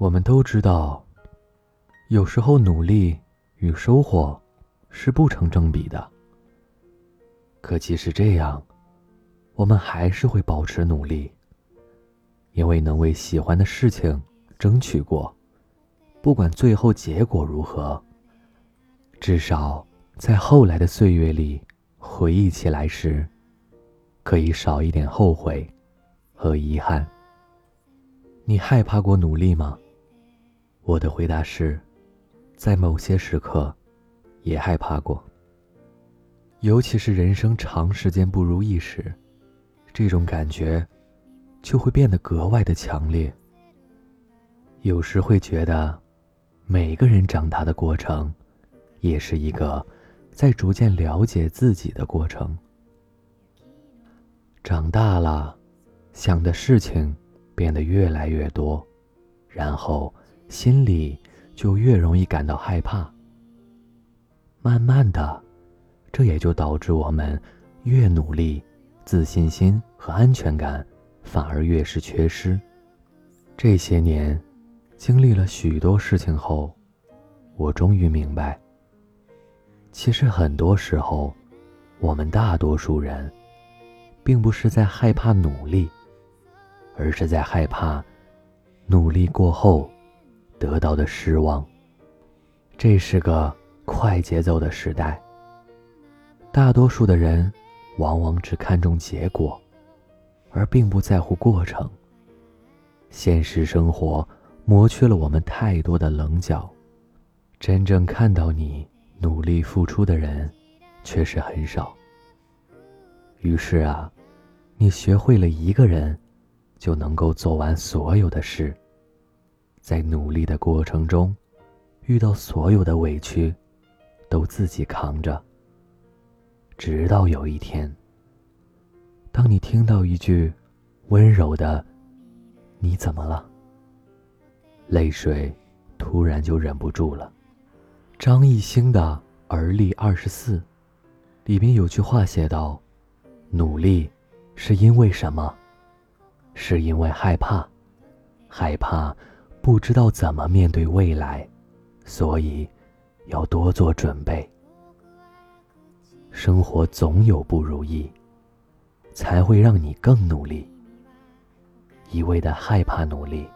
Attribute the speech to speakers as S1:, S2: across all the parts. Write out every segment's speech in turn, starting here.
S1: 我们都知道，有时候努力与收获是不成正比的。可即使这样，我们还是会保持努力，因为能为喜欢的事情争取过，不管最后结果如何，至少在后来的岁月里回忆起来时，可以少一点后悔和遗憾。你害怕过努力吗？我的回答是，在某些时刻，也害怕过。尤其是人生长时间不如意时，这种感觉就会变得格外的强烈。有时会觉得，每个人长大的过程，也是一个在逐渐了解自己的过程。长大了，想的事情变得越来越多，然后。心里就越容易感到害怕。慢慢的，这也就导致我们越努力，自信心和安全感反而越是缺失。这些年，经历了许多事情后，我终于明白，其实很多时候，我们大多数人，并不是在害怕努力，而是在害怕努力过后。得到的失望。这是个快节奏的时代。大多数的人往往只看重结果，而并不在乎过程。现实生活磨去了我们太多的棱角，真正看到你努力付出的人，却是很少。于是啊，你学会了一个人，就能够做完所有的事。在努力的过程中，遇到所有的委屈，都自己扛着。直到有一天，当你听到一句温柔的“你怎么了”，泪水突然就忍不住了。张艺兴的《而立二十四》里面有句话写道：“努力是因为什么？是因为害怕，害怕。”不知道怎么面对未来，所以要多做准备。生活总有不如意，才会让你更努力。一味的害怕努力，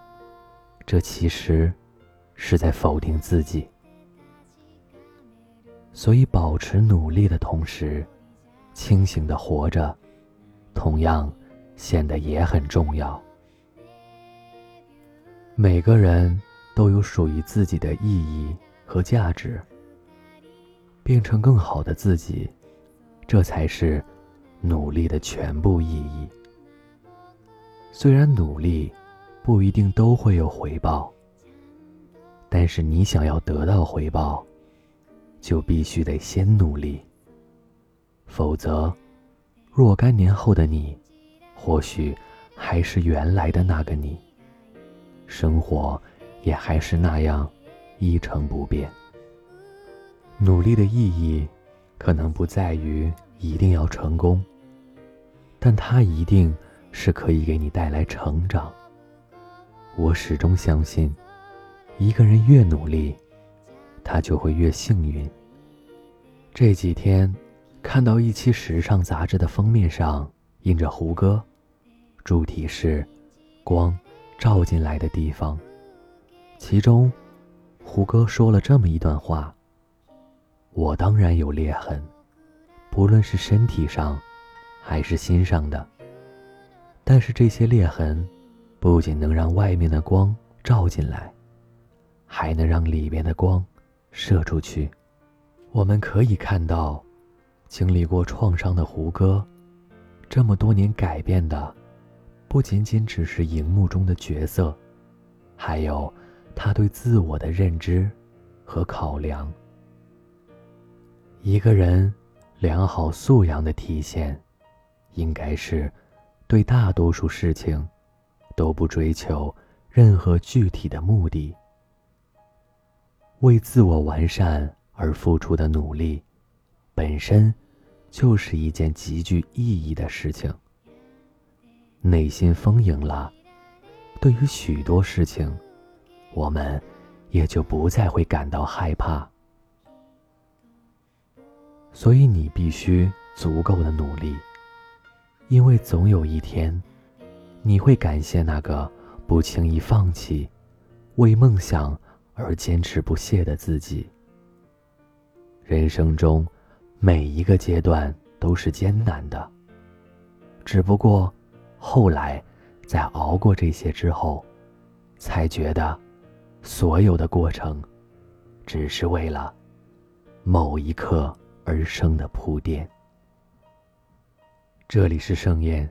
S1: 这其实是在否定自己。所以，保持努力的同时，清醒的活着，同样显得也很重要。每个人都有属于自己的意义和价值，变成更好的自己，这才是努力的全部意义。虽然努力不一定都会有回报，但是你想要得到回报，就必须得先努力。否则，若干年后的你，或许还是原来的那个你。生活也还是那样一成不变。努力的意义可能不在于一定要成功，但它一定是可以给你带来成长。我始终相信，一个人越努力，他就会越幸运。这几天看到一期时尚杂志的封面上印着胡歌，主题是光。照进来的地方，其中，胡歌说了这么一段话：“我当然有裂痕，不论是身体上，还是心上的。但是这些裂痕，不仅能让外面的光照进来，还能让里面的光射出去。我们可以看到，经历过创伤的胡歌，这么多年改变的。”不仅仅只是荧幕中的角色，还有他对自我的认知和考量。一个人良好素养的体现，应该是对大多数事情都不追求任何具体的目的，为自我完善而付出的努力，本身就是一件极具意义的事情。内心丰盈了，对于许多事情，我们也就不再会感到害怕。所以你必须足够的努力，因为总有一天，你会感谢那个不轻易放弃、为梦想而坚持不懈的自己。人生中每一个阶段都是艰难的，只不过后来在熬过这些之后，才觉得所有的过程只是为了某一刻。而生的铺垫。这里是盛宴。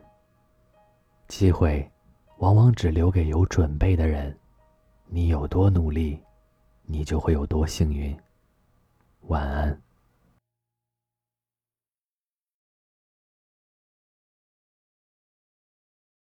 S1: 机会，往往只留给有准备的人。你有多努力，你就会有多幸运。晚安。